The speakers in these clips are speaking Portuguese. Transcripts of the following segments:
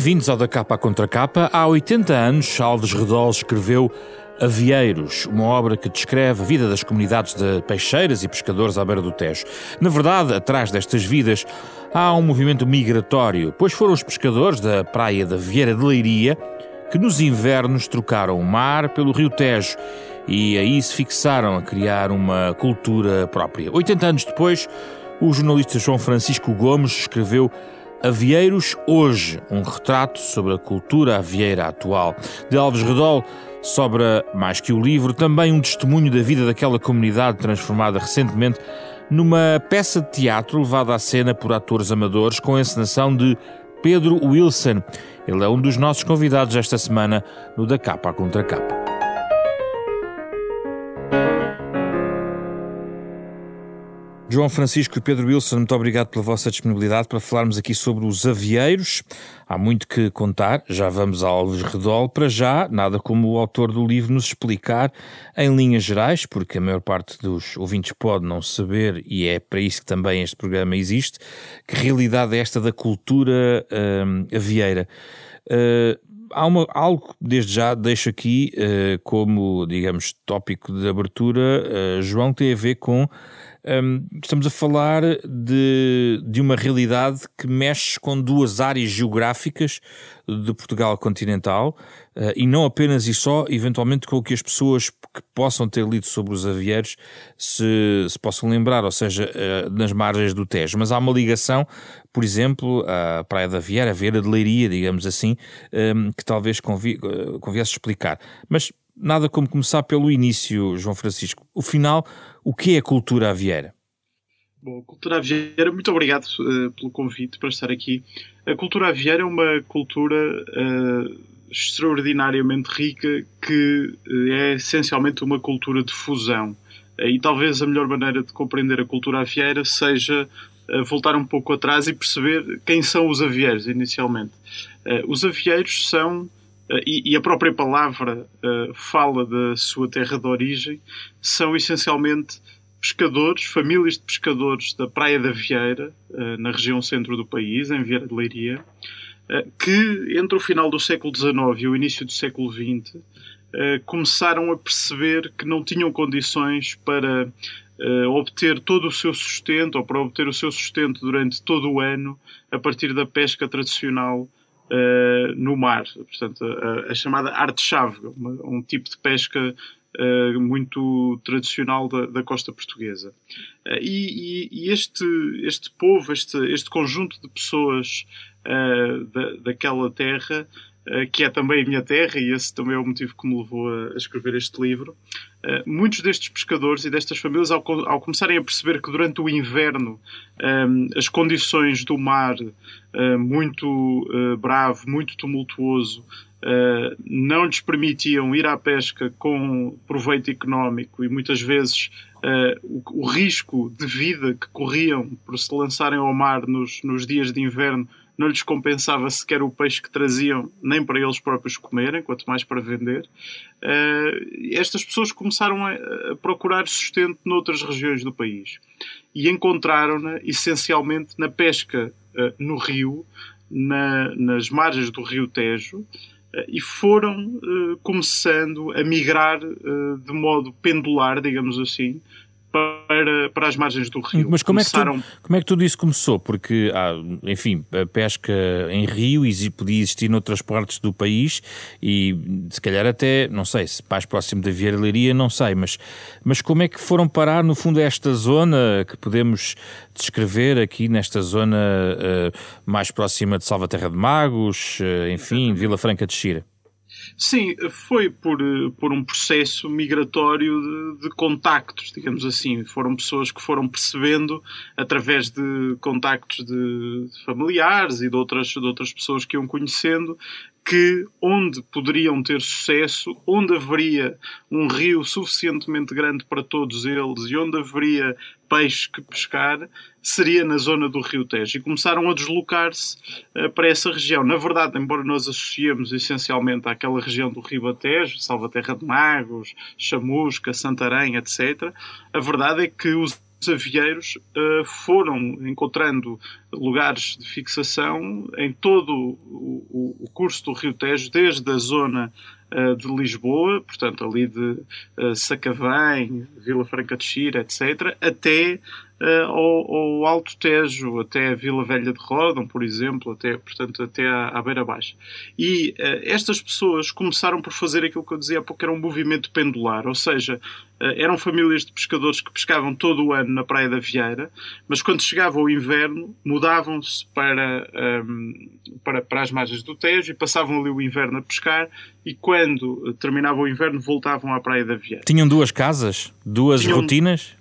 Bem-vindos ao Da Capa à Contra Capa. Há 80 anos, Alves Redol escreveu Avieiros, uma obra que descreve a vida das comunidades de peixeiras e pescadores à beira do Tejo. Na verdade, atrás destas vidas há um movimento migratório, pois foram os pescadores da praia da Vieira de Leiria que nos invernos trocaram o mar pelo rio Tejo e aí se fixaram a criar uma cultura própria. 80 anos depois, o jornalista João Francisco Gomes escreveu Avieiros Hoje, um retrato sobre a cultura avieira atual. De Alves Redol sobra, mais que o livro, também um testemunho da vida daquela comunidade transformada recentemente numa peça de teatro levada à cena por atores amadores com a encenação de Pedro Wilson. Ele é um dos nossos convidados esta semana no Da Capa à Contra Capa. João Francisco e Pedro Wilson, muito obrigado pela vossa disponibilidade para falarmos aqui sobre os avieiros. Há muito que contar, já vamos a Alves Redol. Para já, nada como o autor do livro nos explicar em linhas gerais, porque a maior parte dos ouvintes pode não saber, e é para isso que também este programa existe, que realidade é esta da cultura uh, avieira. Uh, há uma, algo, desde já, deixo aqui uh, como, digamos, tópico de abertura, uh, João, tem a ver com um, estamos a falar de, de uma realidade que mexe com duas áreas geográficas de Portugal continental uh, e não apenas e só, eventualmente, com o que as pessoas que possam ter lido sobre os avieiros se, se possam lembrar, ou seja, uh, nas margens do Tejo. Mas há uma ligação, por exemplo, à Praia da Vieira, a Vieira de Leiria, digamos assim, um, que talvez convi, uh, conviesse explicar. Mas nada como começar pelo início, João Francisco. O final o que é a cultura avieira? Bom, cultura avieira, muito obrigado uh, pelo convite para estar aqui. A cultura avieira é uma cultura uh, extraordinariamente rica que uh, é essencialmente uma cultura de fusão. e talvez a melhor maneira de compreender a cultura avieira seja voltar um pouco atrás e perceber quem são os avieiros inicialmente. os avieiros são eh, e, a própria palavra uh, fala da sua terra de origem, são essencialmente pescadores, famílias de pescadores da Praia da Vieira, uh, na região centro do país, em Vieira de Leiria, que entre o final do século XIX e o início do século XX começaram a perceber que não tinham condições para obter todo o seu sustento ou para obter o seu sustento durante todo o ano a partir da pesca tradicional uh, no mar. Portanto, a, a chamada arte-chave, um tipo de pesca uh, muito tradicional da, da costa portuguesa. Uh, e, e, este, este povo, este, este conjunto de pessoas da, daquela terra, que é também a minha terra, e esse também é o motivo que me levou a, escrever este livro. Uh, muitos destes pescadores e destas famílias, ao, ao, começarem a perceber que durante o inverno um, as condições do mar uh, muito uh, bravo, muito tumultuoso, uh, não lhes permitiam ir à pesca com proveito económico e muitas vezes o, o, risco de vida que corriam por se lançarem ao mar nos, nos dias de inverno não lhes compensava sequer o peixe que traziam, nem para eles próprios comerem, quanto mais para vender. Uh, estas pessoas começaram a, a, procurar sustento noutras regiões do país e encontraram-na essencialmente na pesca uh, no rio, na, nas margens do rio Tejo, uh, e foram começando a migrar de modo pendular, digamos assim, para, para as margens do rio. Mas como, Começaram... é que tu, como é que tudo isso começou? Porque, ah, enfim, a pesca em rio podia existir noutras partes do país e se calhar até, não sei, se mais próximo da Vieira não sei, mas, mas como é que foram parar no fundo esta zona que podemos descrever aqui nesta zona uh, mais próxima de Salvaterra de Magos, uh, enfim, Vila Franca de Xira? Sim, foi por, por um processo migratório de, de, contactos, digamos assim. Foram pessoas que foram percebendo, através de contactos de, de familiares e de outras, de outras pessoas que iam conhecendo, que onde poderiam ter sucesso, onde haveria um rio suficientemente grande para todos eles e onde haveria peixe que pescar, seria na zona do Rio Tejo. E começaram a deslocar-se uh, para essa região. Na verdade, embora nós associemos essencialmente àquela região do Rio Tejo, Salvaterra de Magos, Chamusca, Santarém, etc., a verdade é que os avieiros uh, foram encontrando lugares de fixação em todo o, curso do Rio Tejo, desde a zona de Lisboa, portanto ali de uh, Sacavém, Vila Franca de Xira, etc., até uh, ao, ao, Alto Tejo, até a Vila Velha de Rodão, por exemplo, até, portanto, até à, à Beira Baixa. E uh, estas pessoas começaram por fazer aquilo que eu dizia há pouco, era um movimento pendular, ou seja, uh, eram famílias de pescadores que pescavam todo o ano na Praia da Vieira, mas quando chegava o inverno mudavam-se para, um, ehm, para, para as margens do Tejo e passavam ali o inverno a pescar e quando terminava o inverno voltavam à Praia da Vieira. Tinham duas casas? Duas Tinham... rotinas?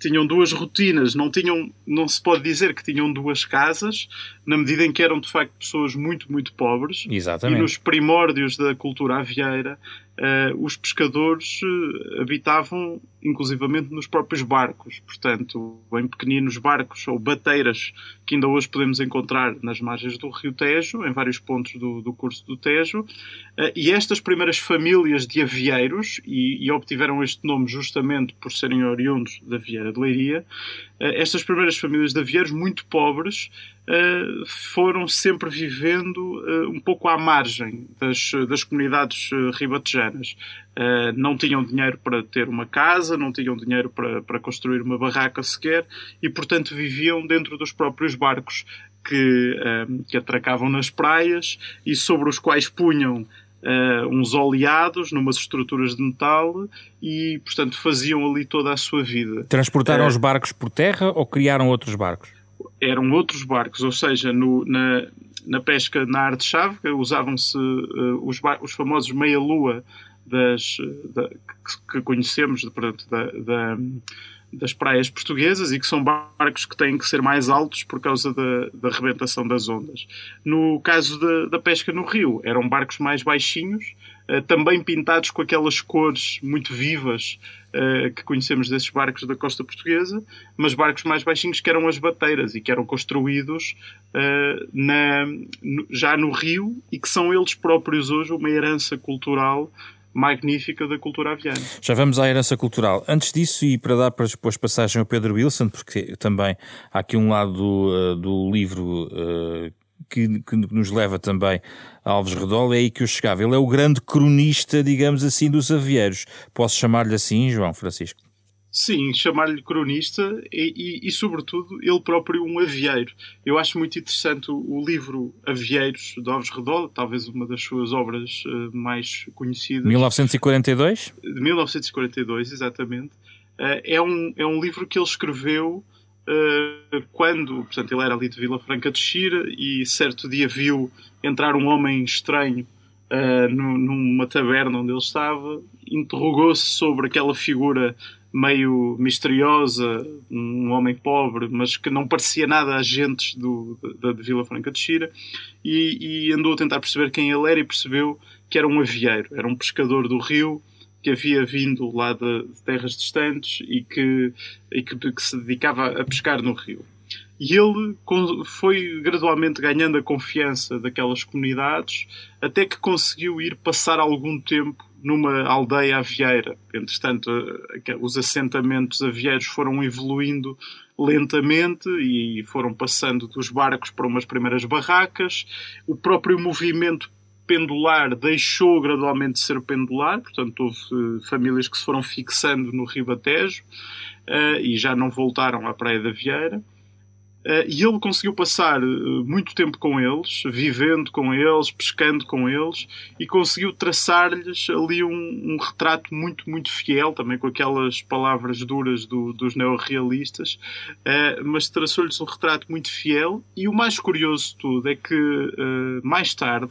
tinham duas rotinas, não tinham, não se pode dizer que tinham duas casas, na medida em que eram de facto pessoas muito, muito pobres. Exatamente. E nos primórdios da cultura avieira, uh, os pescadores uh, habitavam inclusivamente nos próprios barcos, portanto, em pequeninos barcos ou bateiras que ainda hoje podemos encontrar nas margens do Rio Tejo, em vários pontos do, do curso do Tejo. Uh, e estas primeiras famílias de avieiros, e, e, obtiveram este nome justamente por serem oriundos da Vieira de Leiria, estas primeiras famílias de avieiros, muito pobres, uh, foram sempre vivendo uh, um pouco à margem das, das comunidades uh, ribatejanas. não tinham dinheiro para ter uma casa, não tinham dinheiro para, para construir uma barraca sequer e, portanto, viviam dentro dos próprios barcos que, que atracavam nas praias e sobre os quais punham Uh, uns oleados numas estruturas de metal e, portanto, faziam ali toda a sua vida. Transportaram uh, os barcos por terra ou criaram outros barcos? Eram outros barcos, ou seja, no, na, na pesca na arte-chave usavam-se uh, os, os, famosos meia-lua das, da, que, que, conhecemos portanto, da, da, das praias portuguesas e que são barcos que têm que ser mais altos por causa da, da rebentação das ondas. No caso da, pesca no rio, eram barcos mais baixinhos, também pintados com aquelas cores muito vivas uh, que conhecemos desses barcos da costa portuguesa, mas barcos mais baixinhos que eram as bateiras e que eram construídos uh, na, já no rio e que são eles próprios hoje uma herança cultural magnífica da cultura aviana. Já vamos à herança cultural. Antes disso, e para dar depois passagem ao Pedro Wilson, porque também há aqui um lado do, livro que, que, nos leva também a Alves Redol, é aí que eu chegava. Ele é o grande cronista, digamos assim, dos avieiros. Posso chamar-lhe assim, João Francisco? Sim, chamar-lhe cronista e, e, e, sobretudo, ele próprio um avieiro. Eu acho muito interessante o, livro Avieiros de Alves Redol, talvez uma das suas obras uh, mais conhecidas. 1942? De 1942, exatamente. Uh, é, um, é um livro que ele escreveu quando, portanto, ele era ali de Vila Franca de Xira e certo dia viu entrar um homem estranho numa taberna onde ele estava, interrogou-se sobre aquela figura meio misteriosa, um homem pobre, mas que não parecia nada agentes do, de Vila Franca de Xira, e, e, andou a tentar perceber quem ele era e percebeu que era um avieiro, era um pescador do rio que havia vindo lá de, de terras distantes e, que, e que, que se dedicava a pescar no rio. E ele foi gradualmente ganhando a confiança daquelas comunidades até que conseguiu ir passar algum tempo numa aldeia avieira. Entretanto, eh, os assentamentos avieiros foram evoluindo lentamente e foram passando dos barcos para umas primeiras barracas. O próprio movimento pendular deixou gradualmente de ser pendular, portanto, houve eh, famílias que se foram fixando no Ribatejo uh, e já não voltaram à Praia da Vieira. Uh, e ele conseguiu passar uh, muito tempo com eles, vivendo com eles, pescando com eles, e conseguiu traçar-lhes ali um, um, retrato muito, muito fiel, também com aquelas palavras duras do, dos neorrealistas, uh, mas traçou-lhes um retrato muito fiel. E o mais curioso de tudo é que, mais tarde,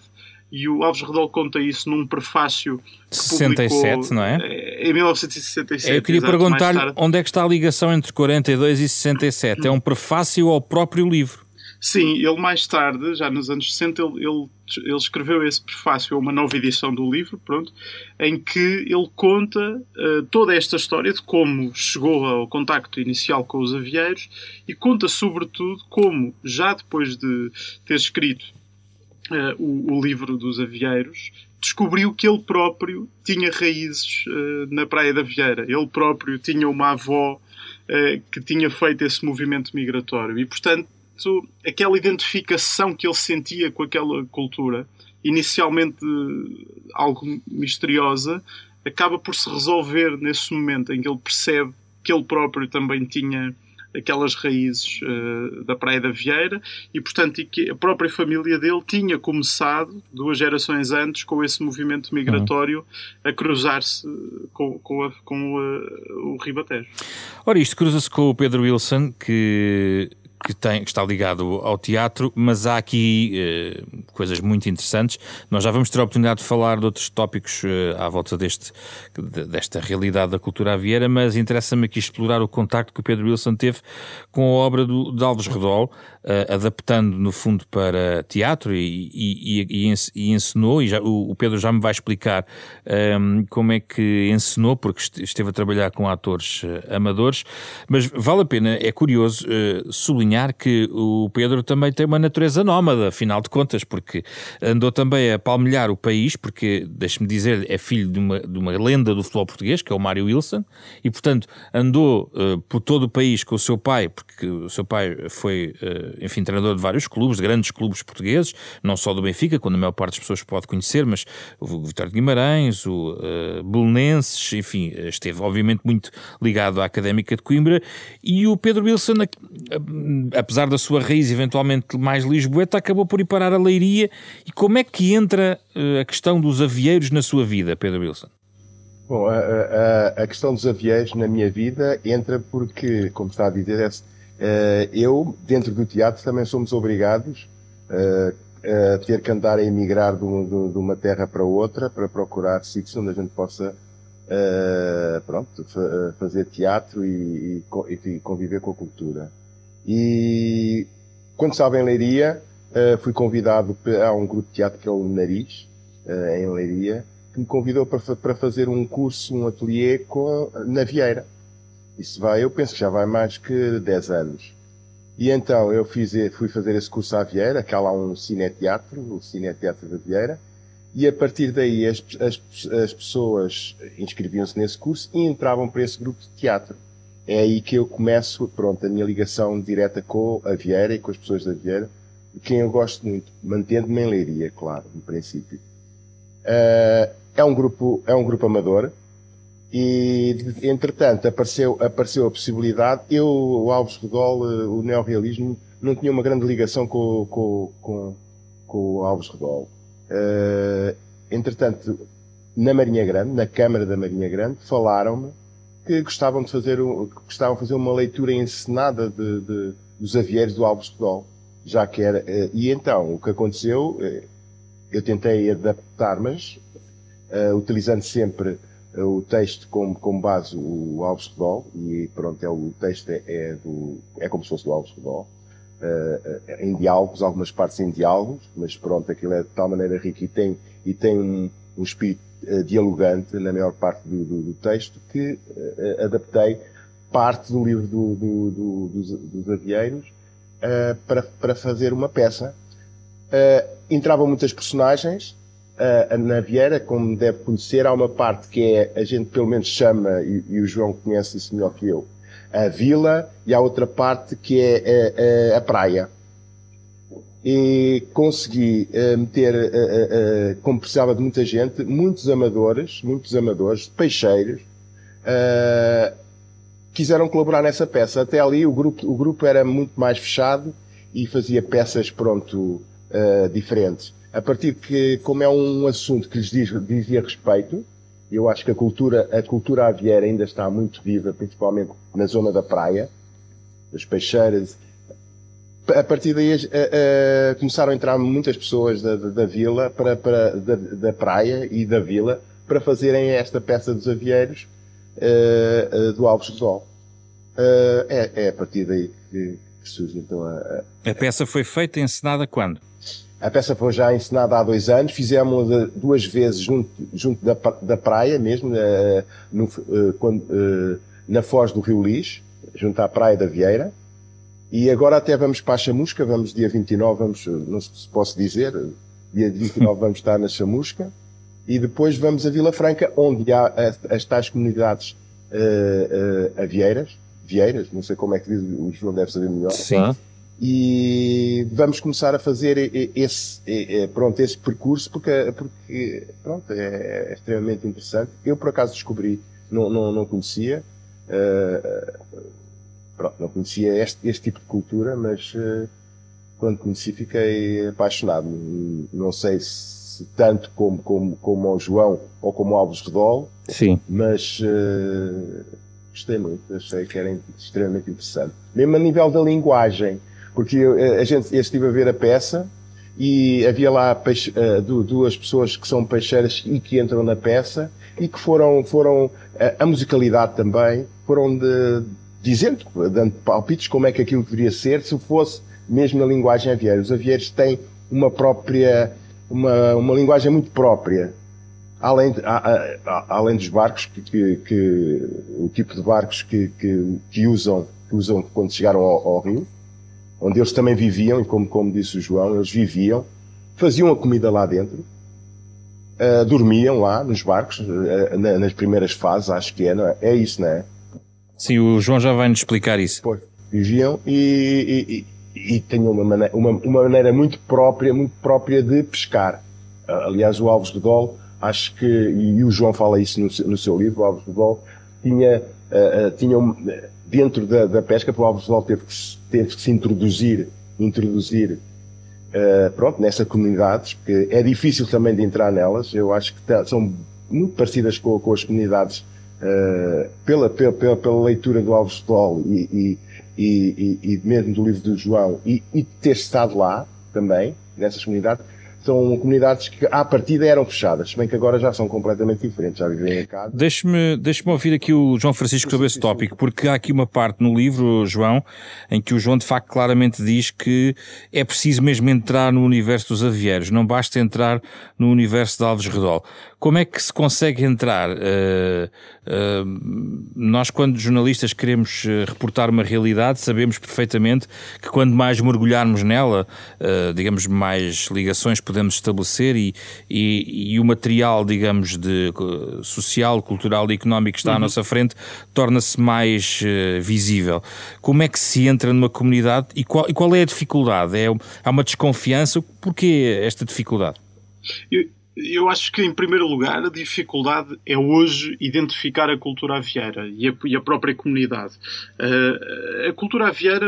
e o Alves Redol conta isso num prefácio que 67, publicou, não é? Em 1967. Eu queria perguntar-lhe onde é que está a ligação entre 42 e 67. É um prefácio ao próprio livro. Sim, ele mais tarde, já nos anos 60, ele, ele, ele, escreveu esse prefácio a uma nova edição do livro, pronto, em que ele conta uh, toda esta história de como chegou ao contacto inicial com os avieiros e conta sobretudo como, já depois de ter escrito uh, o, o, livro dos avieiros, descobriu que ele próprio tinha raízes uh, na Praia da Vieira. Ele próprio tinha uma avó que tinha feito esse movimento migratório. E, portanto, aquela identificação que ele sentia com aquela cultura, inicialmente algo misteriosa, acaba por se resolver nesse momento em que ele percebe que ele próprio também tinha aquelas raízes uh, da Praia da Vieira e, portanto, e que a própria família dele tinha começado, duas gerações antes, com esse movimento migratório uhum. a cruzar-se com, com, a, com a, o Ribatejo. Ora, isto cruza-se com o Pedro Wilson, que que, tem, que está ligado ao teatro, mas há aqui eh, coisas muito interessantes. Nós já vamos ter a oportunidade de falar de outros tópicos eh, à volta deste, desta realidade da cultura avieira, mas interessa-me aqui explorar o contacto que o Pedro Wilson teve com a obra do, de Alves Redol, uh, adaptando no fundo para teatro e, e, e, e ensinou, e já, o, Pedro já me vai explicar um, ehm, como é que ensinou, porque esteve a trabalhar com atores uh, amadores, mas vale a pena, é curioso uh, sublinhar que o Pedro também tem uma natureza nómada, afinal de contas, porque andou também a palmilhar o país, porque, deixe-me dizer, é filho de uma, de uma lenda do futebol português, que é o Mário Wilson, e portanto andou por todo o país com o seu pai, porque o seu pai foi enfim, treinador de vários clubes, de grandes clubes portugueses, não só do Benfica, quando a maior parte das pessoas pode conhecer, mas o Vitório de Guimarães, o uh, Belenenses, enfim, esteve obviamente muito ligado à Académica de Coimbra, e o Pedro Wilson, apesar da sua raiz eventualmente mais lisboeta, acabou por ir parar a Leiria, e como é que entra uh, a questão dos avieiros na sua vida, Pedro Wilson? Bom, a, a, a, questão dos avieiros na minha vida entra porque, como está a dizer, é eu, dentro do teatro, também somos obrigados eh, a ter que andar a emigrar de, uma terra para outra para procurar sítios onde a gente possa Uh, pronto, fazer teatro e, conviver com a cultura. E quando estava em Leiria, fui convidado a um grupo de teatro que é o Nariz, em Leiria, que me convidou para, fazer um curso, um ateliê na Vieira. Isso vai, eu penso que já vai mais que 10 anos. E então eu fiz, fui fazer esse curso à Vieira, que há lá um cineteatro, o Cineteatro da Vieira, e a partir daí as, as, as pessoas inscreviam-se nesse curso e entravam para esse grupo de teatro. É aí que eu começo, pronto, a minha ligação direta com a Vieira e com as pessoas da Vieira, de quem eu gosto muito, mantendo-me em Leiria, claro, no princípio. Uh, é um grupo, é um grupo amador, e, entretanto, apareceu, apareceu a possibilidade. Eu, o Alves Redol, eh, o neorrealismo, não tinha uma grande ligação com, com, com, com o Alves Redol. Uh, entretanto, na Marinha Grande, na Câmara da Marinha Grande, falaram-me que gostavam de fazer, gostavam de fazer uma leitura encenada de, de, dos avieiros do Alves Redol. Já que era, uh, e então, o que aconteceu, uh, eu tentei adaptar, mas utilizando sempre o texto como, como base o Alves Redol, e pronto, é, o texto é, é, do, é como se fosse do Alves Redol, uh, em diálogos, algumas partes em diálogos, mas pronto, aquilo é de tal maneira rico e tem, e tem um, um espírito uh, dialogante na maior parte do, do, do texto que uh, adaptei parte do livro do, do, dos, dos avieiros para, para fazer uma peça. entravam muitas personagens, uh, na Vieira, como deve conhecer, há uma parte que é, a gente pelo menos chama, e, e o João conhece isso melhor que eu, a vila, e há outra parte que é a, a, a praia. E consegui uh, meter, uh, como precisava de muita gente, muitos amadores, muitos amadores, peixeiros, quiseram colaborar nessa peça. Até ali o grupo, o grupo era muito mais fechado e fazia peças, pronto, diferentes a partir que, como é um assunto que lhes diz, dizia respeito, eu acho que a cultura, a cultura aviária ainda está muito viva, principalmente na zona da praia, das peixeiras. A partir daí começaram a entrar muitas pessoas da, da, da vila, para, para, da, da, praia e da vila, para fazerem esta peça dos avieiros uh, uh, do Alves Redol. Uh, é, é a partir daí que, que surge então a, a... A peça foi feita e encenada quando? A peça foi já ensinada há dois anos, fizemos duas vezes junto, junto da, da praia mesmo, uh, no, uh, quando, uh, na foz do Rio Lis, junto à praia da Vieira. E agora até vamos para a Chamusca, vamos dia 29, vamos, não se posso dizer, dia 29 vamos estar na Chamusca. E depois vamos a Vila Franca, onde há as, tais comunidades avieiras, Vieiras, não sei como é que diz, o João deve saber melhor. Sim. E vamos começar a fazer esse, pronto, esse percurso porque, porque pronto, é, é extremamente interessante. Eu, por acaso, descobri, não, não, não conhecia, uh, pronto, não conhecia este, este tipo de cultura, mas uh, quando conheci fiquei apaixonado. Não sei se tanto como, como, como o João ou como o Alves Redol, Sim. mas uh, gostei muito, achei que era extremamente interessante. Mesmo a nível da linguagem, porque eu, a gente, eu estive a ver a peça e havia lá peixe, uh, duas pessoas que são peixeiras e que entram na peça e que foram, foram uh, a musicalidade também, foram de, dizendo, dando palpites como é que aquilo deveria ser se fosse mesmo na linguagem aviária. Os avieiros têm uma própria, uma, uma linguagem muito própria. Além, de, a, a, além dos barcos, que, que, que, o tipo de barcos que, que, que, usam, que usam quando chegaram ao, ao, rio, onde eles também viviam, e como, como disse o João, eles viviam, faziam a comida lá dentro, uh, dormiam lá nos barcos, uh, na, nas primeiras fases, acho que é, não é? É isso, não é? Sim, o João já vai nos explicar isso. Pois, viviam e, e, e tinham uma maneira, uma, uma maneira muito própria, muito própria de pescar. Uh, aliás, o Alves de Dol acho que, e o João fala isso no, no seu livro, o Alves de Dol tinha, uh, uh, tinha um, dentro da, da pesca, o Alves de Dol teve que, teve que se introduzir, introduzir uh, pronto, nessas comunidades, porque é difícil também de entrar nelas, eu acho que tá, são muito parecidas com, com as comunidades uh, pela, pela, pela, leitura do Alves Dol e, e, e, e, mesmo do livro do João e, e ter estado lá também, nessas comunidades, são comunidades que à partida eram fechadas, se bem que agora já são completamente diferentes, já vivem em casa. Deixe-me deixe ouvir aqui o João Francisco sobre esse tópico, porque há aqui uma parte no livro, João, em que o João de facto claramente diz que é preciso mesmo entrar no universo dos avieiros, não basta entrar no universo de Alves Redol. Como é que se consegue entrar? Uh, uh, nós, quando jornalistas queremos eh, reportar uma realidade, sabemos perfeitamente que quando mais mergulharmos nela, uh, digamos, mais ligações podemos estabelecer e, e, e, o material, digamos, de social, cultural e económico que está uhum. à nossa frente torna-se mais visível. Como é que se entra numa comunidade e qual, e qual é a dificuldade? É, há uma desconfiança? Porquê esta dificuldade? Eu eu acho que, em primeiro lugar, a dificuldade é hoje identificar a cultura avieira e a, e a própria comunidade. Uh, a cultura avieira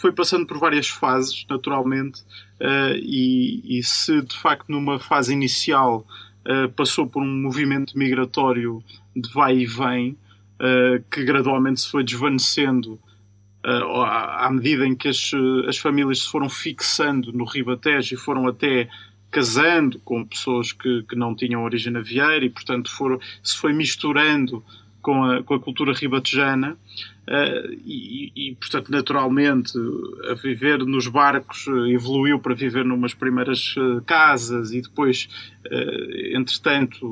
foi passando por várias fases, naturalmente, uh, e, e, se de facto numa fase inicial uh, passou por um movimento migratório de vai e vem, que gradualmente se foi desvanecendo à medida em que as, as famílias se foram fixando no Ribatejo e foram até casando com pessoas que, que não tinham origem avieira e, portanto, for, se foi misturando com a, com a cultura ribatejana uh, e, e, portanto, naturalmente, a viver nos barcos uh, evoluiu para viver numas primeiras uh, casas e depois, entretanto,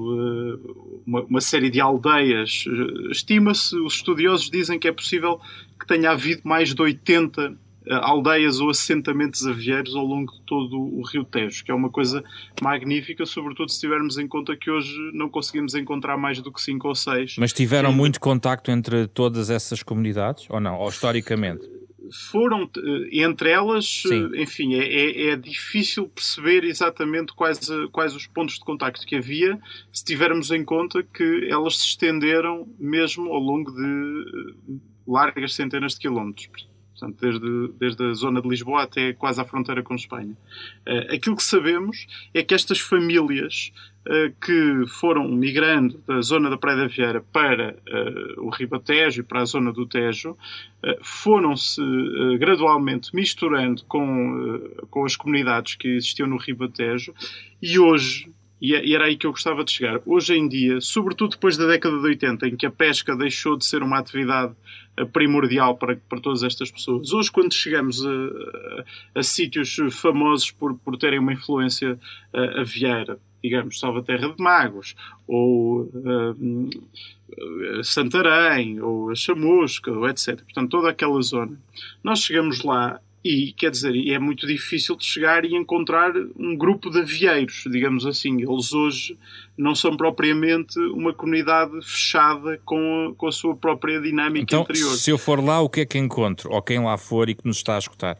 uma, uma, série de aldeias. Estima-se, os estudiosos dizem que é possível que tenha havido mais de 80 eh, aldeias ou assentamentos avieiros ao longo de todo o Rio Tejo, que é uma coisa magnífica, sobretudo se tivermos em conta que hoje não conseguimos encontrar mais do que cinco ou seis. Mas tiveram e... muito contacto entre todas essas comunidades, ou não? Ou historicamente? Foram, eh, entre elas, eh, Sim. enfim, é, é, é, difícil perceber exatamente quais, quais os pontos de contacto que havia, se tivermos em conta que elas se estenderam mesmo ao longo de largas centenas de quilómetros portanto, desde, desde a zona de Lisboa até quase à fronteira com Espanha. Uh, aquilo que sabemos é que estas famílias uh, que foram migrando da zona da Praia da Vieira para uh, o Ribatejo e para a zona do Tejo foram-se gradualmente misturando com, com as comunidades que existiam no Ribatejo e hoje e era aí que eu gostava de chegar. Hoje em dia, sobretudo depois da década de 80, em que a pesca deixou de ser uma atividade primordial para, para todas estas pessoas. Hoje, quando chegamos a, a, a sítios famosos por, por terem uma influência a, aviária, digamos, Salvaterra de Magos, ou uh, Santarém, ou a Chamusca, ou etc. Portanto, toda aquela zona. Nós chegamos lá e quer dizer, é muito difícil de chegar e encontrar um grupo de avieiros, digamos assim. Eles hoje não são propriamente uma comunidade fechada com a, com a sua própria dinâmica então, interior. Se eu for lá, o que é que encontro? Ou quem lá for e que nos está a escutar?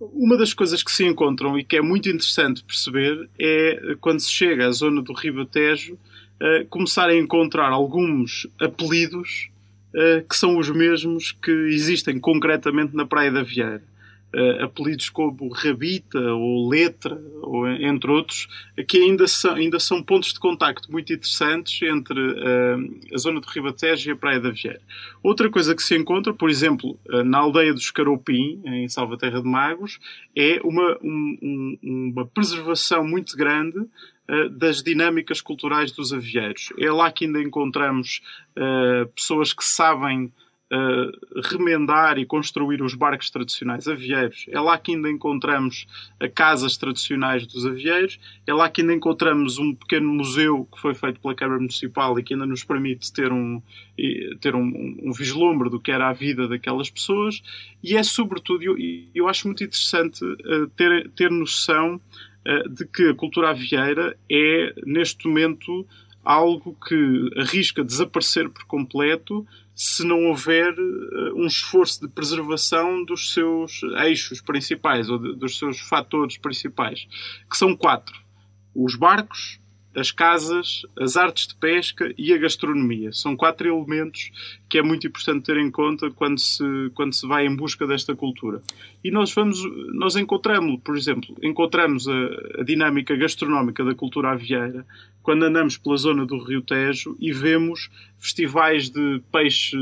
Uma das coisas que se encontram e que é muito interessante perceber é quando se chega à zona do Ribatejo, uh, começar a encontrar alguns apelidos uh, que são os mesmos que existem concretamente na Praia da Vieira uh, apelidos como Rabita ou Letra, ou, entre outros, que ainda são, ainda são pontos de contacto muito interessantes entre uh, a zona de Ribatejo e a Praia da Vieira. Outra coisa que se encontra, por exemplo, uh, na aldeia dos Caropim, em Salvaterra de Magos, é uma, um, um, uma preservação muito grande das dinâmicas culturais dos avieiros. É lá que ainda encontramos pessoas que sabem uh, remendar e construir os barcos tradicionais avieiros. É lá que ainda encontramos casas tradicionais dos avieiros, é lá que ainda encontramos um pequeno museu que foi feito pela Câmara Municipal e que ainda nos permite ter um, ter um, um vislumbre do que era a vida daquelas pessoas. E é, sobretudo, eu, eu acho muito interessante uh, ter, ter noção uh, de que a cultura avieira é, neste momento, algo que arrisca desaparecer por completo se não houver uh, um esforço de preservação dos seus eixos principais ou de, dos seus fatores principais, que são quatro: os barcos, as casas, as artes de pesca e a gastronomia. São quatro elementos que é muito importante ter em conta quando se, quando se vai em busca desta cultura. E nós vamos, nós encontramos, por exemplo, encontramos a, a dinâmica gastronómica da cultura avieira quando andamos pela zona do Rio Tejo e vemos festivais de peixe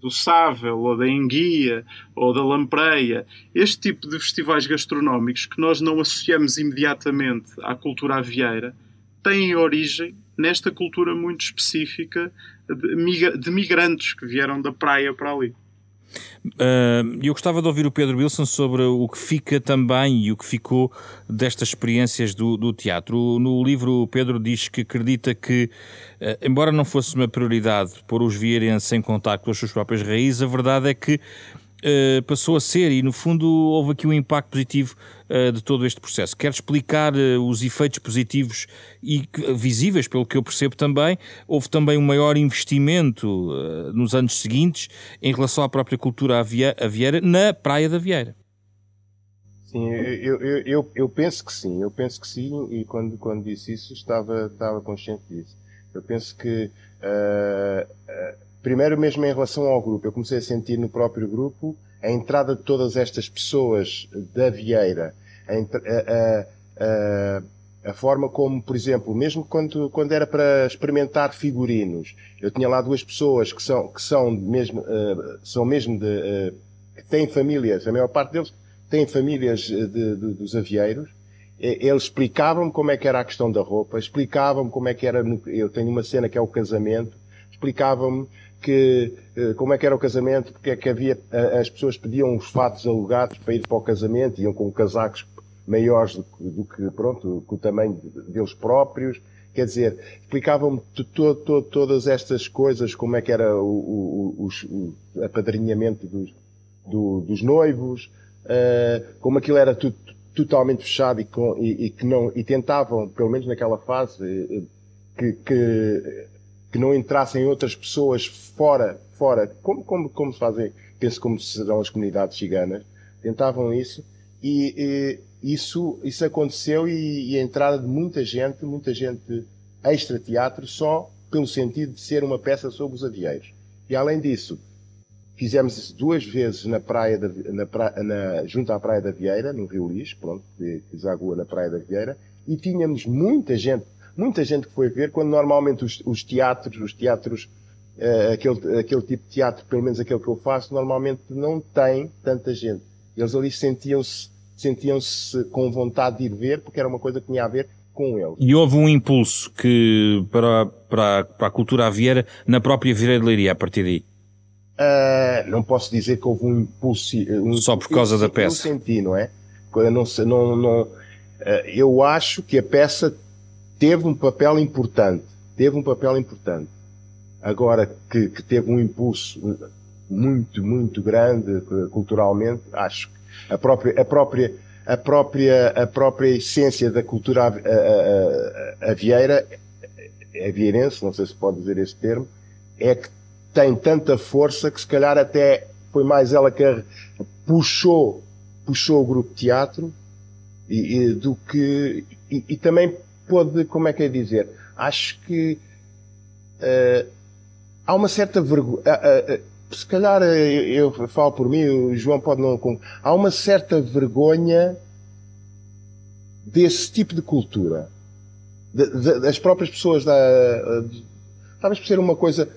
do Sável, ou da Enguia, ou da Lampreia. Este tipo de festivais gastronómicos que nós não associamos imediatamente à cultura avieira, têm origem nesta cultura muito específica de, migrantes que vieram da praia para ali. Uh, eu gostava de ouvir o Pedro Wilson sobre o que fica também e o que ficou destas experiências do, do teatro. No livro, o Pedro diz que acredita que, uh, embora não fosse uma prioridade pôr os vieirenses em contato com as suas próprias raízes, a verdade é que uh, passou a ser e, no fundo, houve aqui um impacto positivo uh, de todo este processo. Quer explicar uh, os efeitos positivos e visíveis, pelo que eu percebo também? Houve também um maior investimento nos anos seguintes em relação à própria cultura avieira na Praia da Vieira. Sim, eu, eu, eu, eu, penso que sim, eu penso que sim, e quando, quando disse isso estava, estava consciente disso. Eu penso que uh, uh, primeiro mesmo em relação ao grupo, eu comecei a sentir no próprio grupo a entrada de todas estas pessoas da Vieira, a, a, a, a, forma como, por exemplo, mesmo quando, quando era para experimentar figurinos, eu tinha lá duas pessoas que são, que são mesmo, uh, são mesmo de, uh, que têm famílias, a maior parte deles têm famílias de, de, dos avieiros, eles explicavam-me como é que era a questão da roupa, explicavam-me como é que era, eu tenho uma cena que é o casamento, explicavam-me que eh, como é que era o casamento, porque é que havia, eh, as pessoas pediam os fatos alugados para ir para o casamento, iam com casacos maiores do que, do que pronto, com o tamanho deles próprios. Quer dizer, explicavam-me todas estas coisas, como é que era o, o, o, o apadrinhamento dos, do, dos noivos, uh, como aquilo era tudo totalmente fechado e, com, e, e, que não, e tentavam, pelo menos naquela fase, que, que que não entrassem outras pessoas fora, fora, como, como, como se fazem, penso como serão as comunidades ciganas, tentavam isso e, e isso, isso aconteceu e, e, a entrada de muita gente, muita gente extra teatro só pelo sentido de ser uma peça sobre os avieiros. E além disso, fizemos isso duas vezes na praia, da, na praia na, junto à Praia da Vieira, no Rio Lixo, pronto, que desagua na Praia da Vieira, e tínhamos muita gente muita gente que foi ver, quando normalmente os, os teatros, os teatros, uh, aquele, aquele tipo de teatro, pelo menos aquele que eu faço, normalmente não tem tanta gente. Eles ali sentiam-se sentiam-se com vontade de ir ver, porque era uma coisa que tinha a ver com eles. E houve um impulso que, para, para, para a cultura avieira na própria Vieira de Leiria, a partir daí? Uh, não posso dizer que houve um impulso. Um, Só por causa da peça? Eu senti, não é? Eu, não, não, não, uh, eu acho que a peça teve um papel importante. Teve um papel importante. Agora que, que teve um impulso muito, muito grande culturalmente, acho, a própria, a própria, a própria, a própria essência da cultura avieira, avieirense, não sei se pode dizer este termo, é que tem tanta força que se calhar até foi mais ela que puxou, puxou o grupo de teatro e, e do que, e, e, também pôde, como é que é dizer, acho que uh, há uma certa vergonha, uh, uh, se calhar eu, eu, falo por mim, o João pode não. Há uma certa vergonha desse tipo de cultura. De, de, das próprias pessoas da. De, talvez por ser uma coisa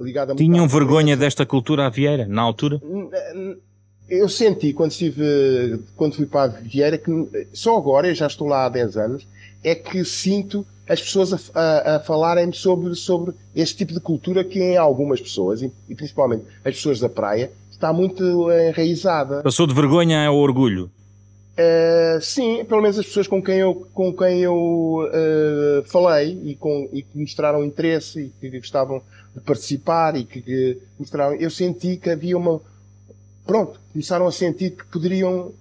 ligada a. Tinham vergonha desta cultura à Vieira, na altura? Eu senti quando estive, quando fui para a Vieira, que só agora, eu já estou lá há 10 anos, é que sinto as pessoas a, a, a falarem sobre, sobre este tipo de cultura que em algumas pessoas, e, e, principalmente as pessoas da praia, está muito enraizada. Passou de vergonha ao orgulho? Uh, sim, pelo menos as pessoas com quem eu, com quem eu uh, falei e, com, e que mostraram interesse e que gostavam de participar e que, que mostraram, eu senti que havia uma. Pronto, começaram a sentir que poderiam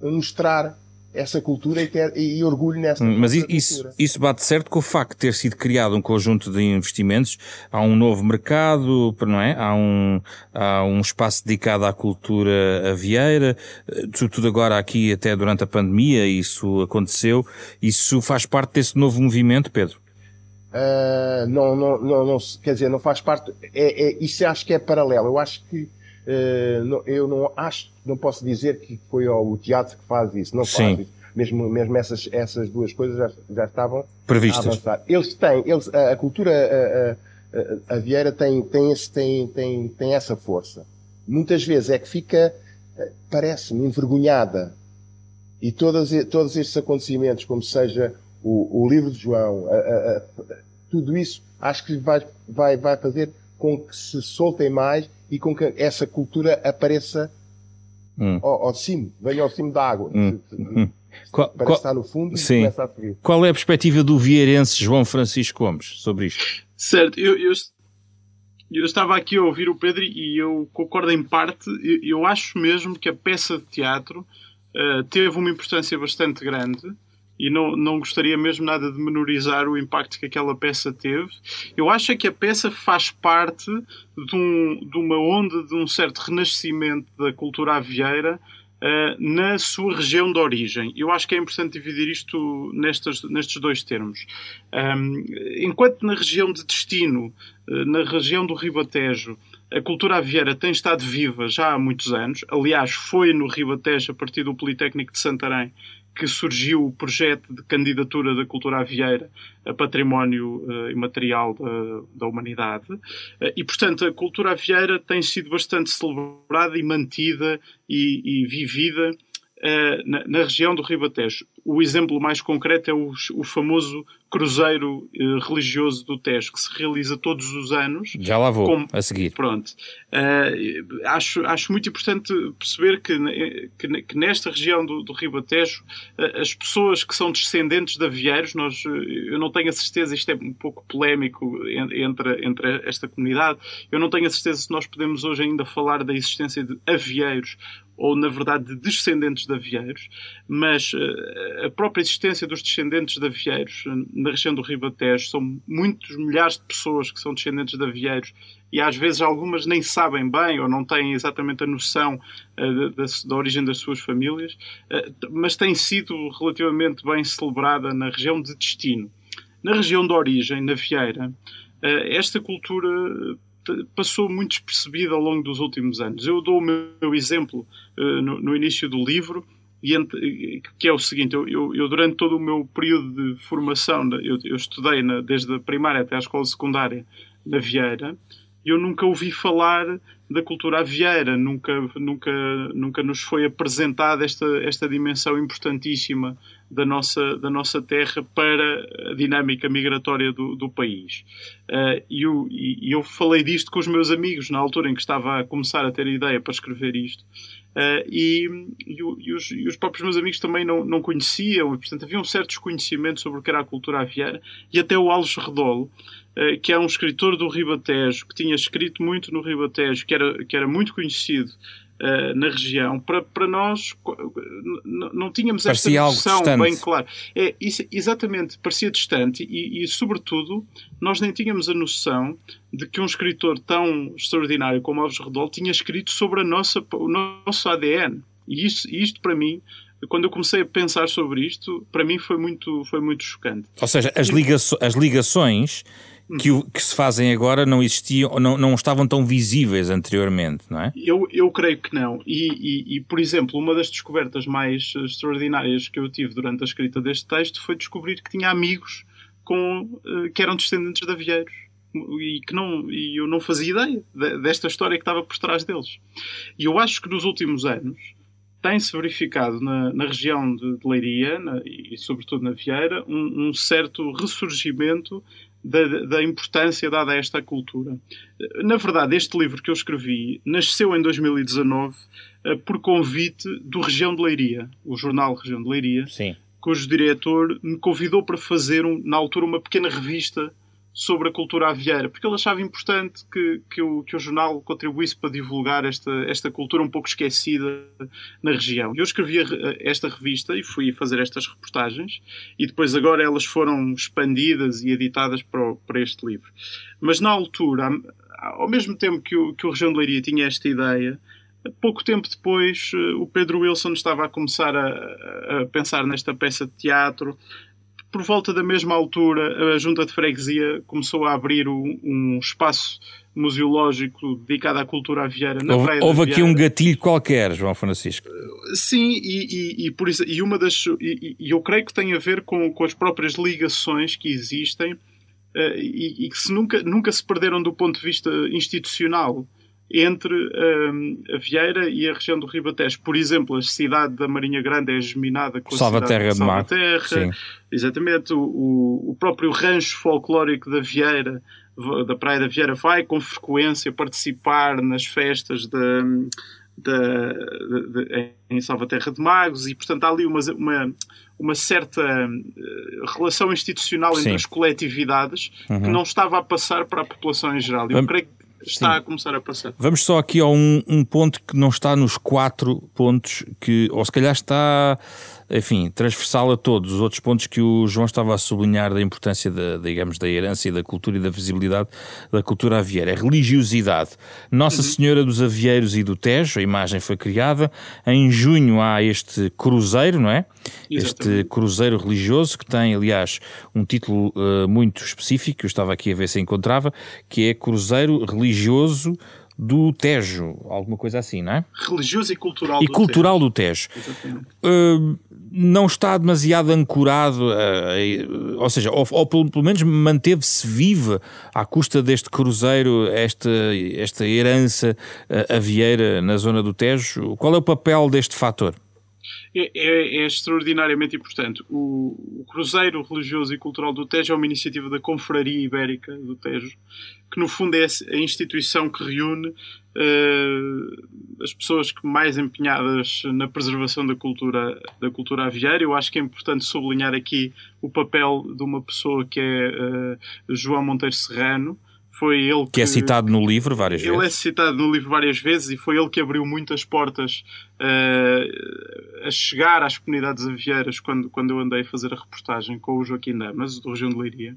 mostrar essa cultura e, ter, e, orgulho nessa hum, Mas isso, isso bate certo com o facto de ter sido criado um conjunto de investimentos, há um novo mercado, não é? Há um, há um espaço dedicado à cultura avieira, sobretudo agora aqui até durante a pandemia isso aconteceu, isso faz parte desse novo movimento, Pedro? Uh, não, não, não, não, quer dizer, não faz parte, é, é, isso acho que é paralelo, eu acho que eu não acho não posso dizer que foi o teatro que faz isso, não Sim. faz isso. Mesmo, mesmo essas, essas duas coisas já, já estavam previstas. A avançar. Eles têm, eles, a, a cultura a, a, a, Vieira tem, tem, esse, tem, tem, tem essa força. Muitas vezes é que fica, eh, parece-me, envergonhada. E todos, todos estes acontecimentos, como seja o, o livro de João, tudo isso, acho que vai, vai, vai fazer com que se soltem mais e com que essa cultura apareça hum. ao, ao cimo, venha ao cimo da água. Hum. Hum. Qual, Parece qual, estar no fundo sim. e começa a seguir. Qual é a perspectiva do vieirense João Francisco Gomes sobre isto? Certo, eu, eu, eu, estava aqui a ouvir o Pedro e eu concordo em parte. Eu, eu acho mesmo que a peça de teatro uh, teve uma importância bastante grande e não, não gostaria mesmo nada de menorizar o impacto que aquela peça teve. Eu acho que a peça faz parte de, um, de uma onda de um certo renascimento da cultura avieira uh, na sua região de origem. Eu acho que é importante dividir isto nestes, nestes dois termos. Um, enquanto na região de destino, uh, na região do Ribatejo, a cultura avieira tem estado viva já há muitos anos. Aliás, foi no Ribatejo, a partir do Politécnico de Santarém, que surgiu o projeto de candidatura da cultura avieira a património uh, imaterial da, da humanidade. Uh, e, portanto, a cultura avieira tem sido bastante celebrada e mantida e, e vivida uh, na, na, região do Ribatejo. O exemplo mais concreto é o, o famoso cruzeiro uh, religioso do Tejo, que se realiza todos os anos. Já lá vou, como, a seguir. Pronto. Uh, acho, acho muito importante perceber que, que, que nesta região do, do Ribatejo, uh, as pessoas que são descendentes de avieiros, nós, eu não tenho a certeza, isto é um pouco polémico entre, entre esta comunidade, eu não tenho a certeza se nós podemos hoje ainda falar da existência de avieiros ou na verdade de descendentes de avieiros, mas a própria existência dos descendentes de avieiros na região do Ribatejo são muitos milhares de pessoas que são descendentes de avieiros e às vezes algumas nem sabem bem ou não têm exatamente a noção uh, da, da, origem das suas famílias, uh, mas tem sido relativamente bem celebrada na região de destino. Na região de origem, na Vieira, uh, esta cultura passou muito despercebida ao longo dos últimos anos. Eu dou o meu exemplo no, no início do livro e, que é o seguinte, eu, eu, eu, durante todo o meu período de formação, eu, eu estudei na, desde a primária até a escola secundária na Vieira, e eu nunca ouvi falar da cultura avieira, nunca, nunca, nunca nos foi apresentada esta, esta dimensão importantíssima da nossa, da nossa terra para a dinâmica migratória do, do país. Uh, e, eu, e eu falei disto com os meus amigos na altura em que estava a começar a ter ideia para escrever isto. Uh, e, e, os, e, os, próprios meus amigos também não, não conheciam, e portanto havia um certo desconhecimento sobre o que era a cultura aviária, e até o Alves Redolo, uh, que é um escritor do Ribatejo, que tinha escrito muito no Ribatejo, que era, que era muito conhecido uh, na região, para, para nós não tínhamos parecia esta noção bem clara. É, isso, exatamente, parecia distante e, e, sobretudo, nós nem tínhamos a noção de que um escritor tão extraordinário como Alves Redol tinha escrito sobre a nossa, o nosso ADN. E isso, isto, para mim, quando eu comecei a pensar sobre isto, para mim foi muito, foi muito chocante. Ou seja, as, liga as ligações que, o, que se fazem agora não existiam, não, não estavam tão visíveis anteriormente, não é? Eu, eu creio que não. E, e, e, por exemplo, uma das descobertas mais extraordinárias que eu tive durante a escrita deste texto foi descobrir que tinha amigos com, eh, que eram descendentes de avieiros e que não e eu não fazia ideia desta história que estava por trás deles. E eu acho que nos últimos anos tem-se verificado na, na, região de, de Leiria na, e sobretudo na Vieira um, um certo ressurgimento da, da, importância dada a esta cultura. Na verdade, este livro que eu escrevi nasceu em 2019 eh, por convite do Região de Leiria, o jornal Região de Leiria, Sim. cujo diretor me convidou para fazer, um, na altura, uma pequena revista sobre a cultura avieira, porque ele achava importante que, que, o, que o jornal contribuísse para divulgar esta, esta cultura um pouco esquecida na região. Eu escrevi esta revista e fui fazer estas reportagens, e depois agora elas foram expandidas e editadas para, para este livro. Mas na altura, ao mesmo tempo que o, que o Região de Leiria tinha esta ideia, pouco tempo depois, o Pedro Wilson estava a começar a, a, pensar nesta peça de teatro, por volta da mesma altura, a Junta de Freguesia começou a abrir um, um espaço museológico dedicado à cultura aviária na houve, Houve aqui um gatilho qualquer, João Francisco. Sim, e, e, e por isso, e uma das, e, e, eu creio que tem a ver com, com as próprias ligações que existem uh, e, e, que se nunca, nunca se perderam do ponto de vista institucional entre um, a Vieira e a região do Ribatejo. Por exemplo, a cidade da Marinha Grande é geminada com a Salvaterra cidade de Salvaterra. Exatamente. O, o, próprio rancho folclórico da Vieira, da Praia da Vieira, vai com frequência participar nas festas da, da, de, de, em Salvaterra de Magos e, portanto, há ali uma, uma, uma certa eh, relação institucional entre Sim. as coletividades uhum. que não estava a passar para a população em geral. Eu creio que está Sim. a começar a passar. Vamos só aqui a um, um ponto que não está nos quatro pontos que, ou se calhar está enfim, transversal a todos os outros pontos que o João estava a sublinhar da importância da, digamos, da herança e da cultura e da visibilidade da cultura avieira. É religiosidade. Nossa uhum. Senhora dos Avieiros e do Tejo, a imagem foi criada. Em junho há este cruzeiro, não é? Exatamente. Este cruzeiro religioso que tem, aliás, um título uh, muito específico, eu estava aqui a ver se encontrava, que é Cruzeiro Religioso do Tejo, alguma coisa assim, não é? Religioso e cultural e do cultural Tejo. do Tejo. Uh, não está demasiado ancorado, uh, ou seja, ou, ou pelo, pelo, menos manteve-se viva à custa deste cruzeiro, esta, esta herança uh, avieira na zona do Tejo. Qual é o papel deste fator? É, é, é, extraordinariamente importante. O, o, Cruzeiro Religioso e Cultural do Tejo é uma iniciativa da Confraria Ibérica do Tejo, que no fundo é a instituição que reúne uh, as pessoas que mais empenhadas na preservação da cultura, da cultura aviária. Eu acho que é importante sublinhar aqui o papel de uma pessoa que é uh, João Monteiro Serrano, foi ele que, que, é citado no livro várias ele vezes. Ele é citado no livro várias vezes e foi ele que abriu muitas portas uh, a chegar às comunidades avieiras quando, quando eu andei a fazer a reportagem com o Joaquim Damas, do região de Leiria.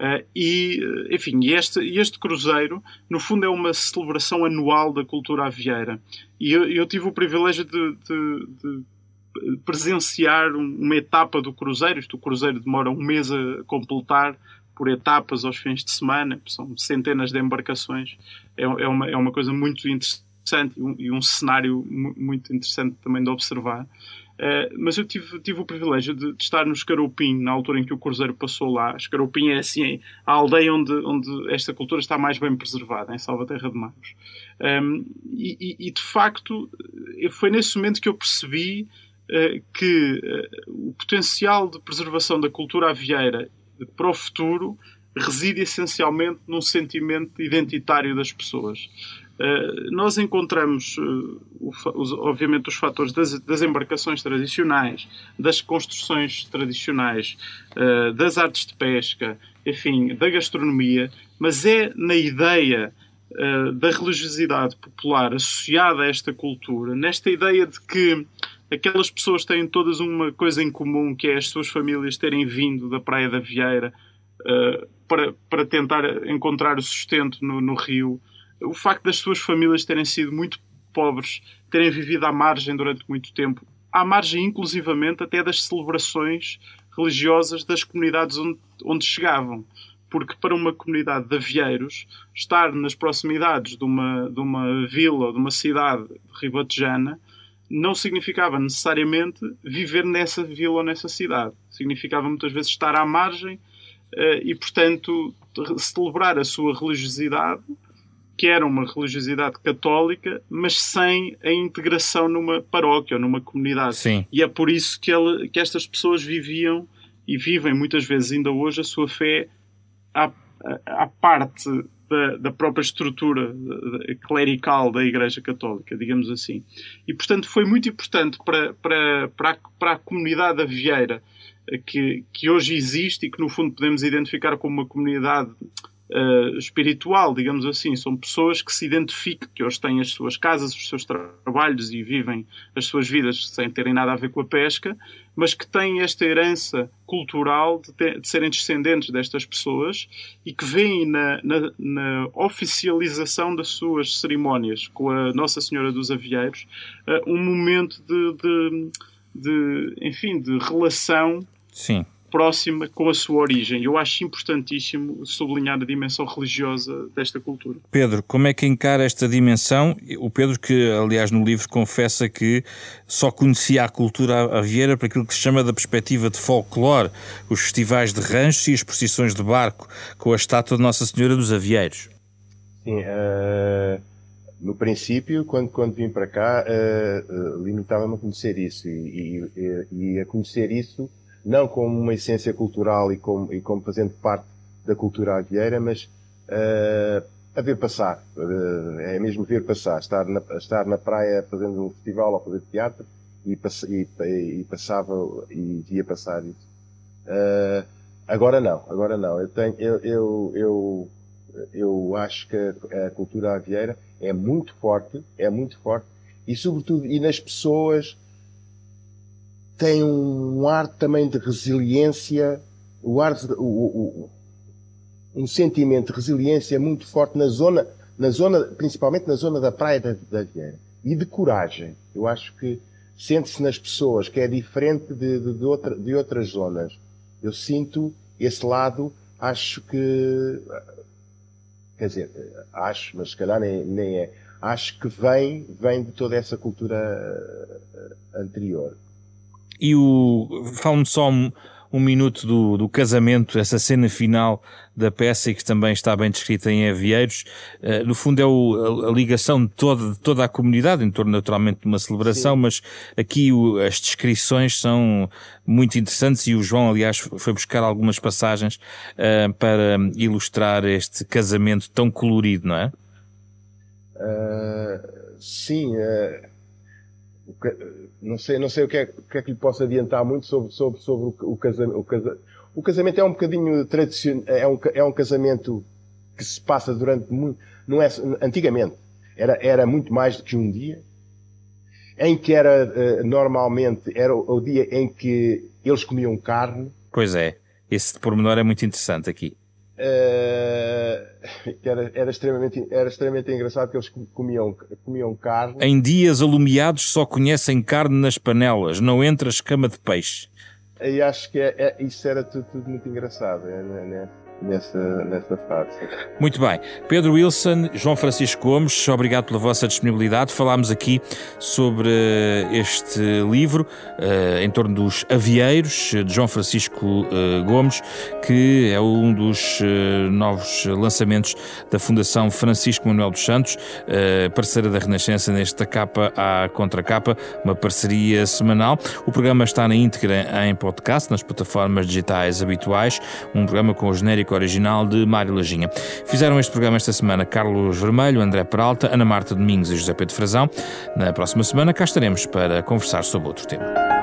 Uh, e, enfim, este, este cruzeiro, no fundo, é uma celebração anual da cultura avieira. E eu, eu tive o privilégio de, de, de presenciar uma etapa do cruzeiro. Isto, o cruzeiro demora um mês a completar por etapas aos fins de semana, são centenas de embarcações, é, é, uma, é uma coisa muito interessante e um, e um cenário muito interessante também de observar. Uh, mas eu tive, tive o privilégio de, de, estar no Escaroupim, na altura em que o Cruzeiro passou lá. Escaroupim é assim a aldeia onde, onde esta cultura está mais bem preservada, em Salvaterra de Magos. Um, ehm, e, e, de facto, eh, foi nesse momento que eu percebi uh, que uh, o potencial de preservação da cultura avieira para o futuro reside essencialmente num sentimento identitário das pessoas. Uh, nós encontramos, os, obviamente, os fatores das, embarcações tradicionais, das construções tradicionais, uh, das artes de pesca, enfim, da gastronomia, mas é na ideia da religiosidade popular associada a esta cultura, nesta ideia de que aquelas pessoas têm todas uma coisa em comum, que é as suas famílias terem vindo da Praia da Vieira uh, para, para tentar encontrar o sustento no, no Rio, o facto das suas famílias terem sido muito pobres, terem vivido à margem durante muito tempo, à margem inclusivamente até das celebrações religiosas das comunidades onde, onde chegavam. Porque para uma comunidade de avieiros, estar nas proximidades de uma, de uma vila ou de uma cidade ribatejana não significava necessariamente viver nessa vila ou nessa cidade. Significava muitas vezes estar à margem eh, e, portanto, celebrar a sua religiosidade que era uma religiosidade católica, mas sem a integração numa paróquia ou numa comunidade. Sim. E é por isso que, ele, que estas pessoas viviam e vivem muitas vezes ainda hoje a sua fé à, à parte da, da, própria estrutura clerical da Igreja Católica, digamos assim. E, portanto, foi muito importante para, para, para, a, para a comunidade avieira que, que hoje existe e que, no fundo, podemos identificar como uma comunidade uh, espiritual, digamos assim. São pessoas que se identificam, que hoje têm as suas casas, os seus trabalhos e vivem as suas vidas sem terem nada a ver com a pesca, mas que têm esta herança cultural de, ter, de serem descendentes destas pessoas e que veem na, na, na, oficialização das suas cerimónias com a Nossa Senhora dos Avieiros uh, um momento de, de, de, enfim, de relação Sim próxima com a sua origem. Eu acho importantíssimo sublinhar a dimensão religiosa desta cultura. Pedro, como é que encara esta dimensão? O Pedro, que aliás no livro confessa que só conhecia a cultura avieira para aquilo que se chama da perspectiva de folclore, os festivais de ranchos e as procissões de barco com a estátua de Nossa Senhora dos Avieiros. Sim, uh, no princípio, quando, quando vim para cá, uh, uh, limitava-me a conhecer isso e, e, e a conhecer isso não como uma essência cultural e como, e como fazendo parte da cultura avieira, mas uh, a ver passar. Uh, é mesmo ver passar. Estar na, estar na praia fazendo um festival ou fazer teatro e, e, e passava e via passar isso. Uh, agora não, agora não. Eu, tenho, eu, eu, eu, eu acho que a, a cultura avieira é muito forte, é muito forte e sobretudo e nas pessoas tem um ar também de resiliência, o ar o, o, um sentimento de resiliência muito forte na zona, na zona, principalmente na zona da praia da, da Vieira. E de coragem. Eu acho que sente-se nas pessoas que é diferente de, de, de, outra, de outras zonas. Eu sinto esse lado, acho que, quer dizer, acho, mas se calhar nem, nem é, acho que vem, vem de toda essa cultura eh, anterior. E o. Fala-me só um, um minuto do, do, casamento, essa cena final da peça e que também está bem descrita em Avieiros. Uh, no fundo é o, a, a, ligação de toda, de toda a comunidade, em torno naturalmente de uma celebração, Sim. mas aqui o, as descrições são muito interessantes e o João, aliás, foi buscar algumas passagens uh, para ilustrar este casamento tão colorido, não é? Uh, sim, não sei, não sei o que, é, que é que lhe posso adiantar muito sobre, sobre, sobre o, o, casamento, o, casa, o casamento é um bocadinho tradicional, é um, é um casamento que se passa durante muito, não é, antigamente, era, era muito mais do que um dia, em que era, eh, normalmente, era o, o dia em que eles comiam carne. Pois é, esse pormenor é muito interessante aqui. Uh, era, era, extremamente, era extremamente engraçado que eles comiam, comiam carne. Em dias alumiados só conhecem carne nas panelas, não entra escama de peixe. E acho que é, é, isso era tudo, tudo muito engraçado. Né? Nessa, nessa fase. Muito bem. Pedro Wilson, João Francisco Gomes, obrigado pela vossa disponibilidade. Falámos aqui sobre este livro, uh, em torno dos avieiros, de João Francisco uh, Gomes, que é um dos uh, novos lançamentos da Fundação Francisco Manuel dos Santos, parceira da Renascença nesta capa à contracapa, uma parceria semanal. O programa está na íntegra em podcast, nas plataformas digitais habituais, um programa com o genérico original de Mário Lajinha. Fizeram este programa esta semana Carlos Vermelho, André Peralta, Ana Marta Domingos e José Pedro Frazão. Na próxima semana cá estaremos para conversar sobre outro tema.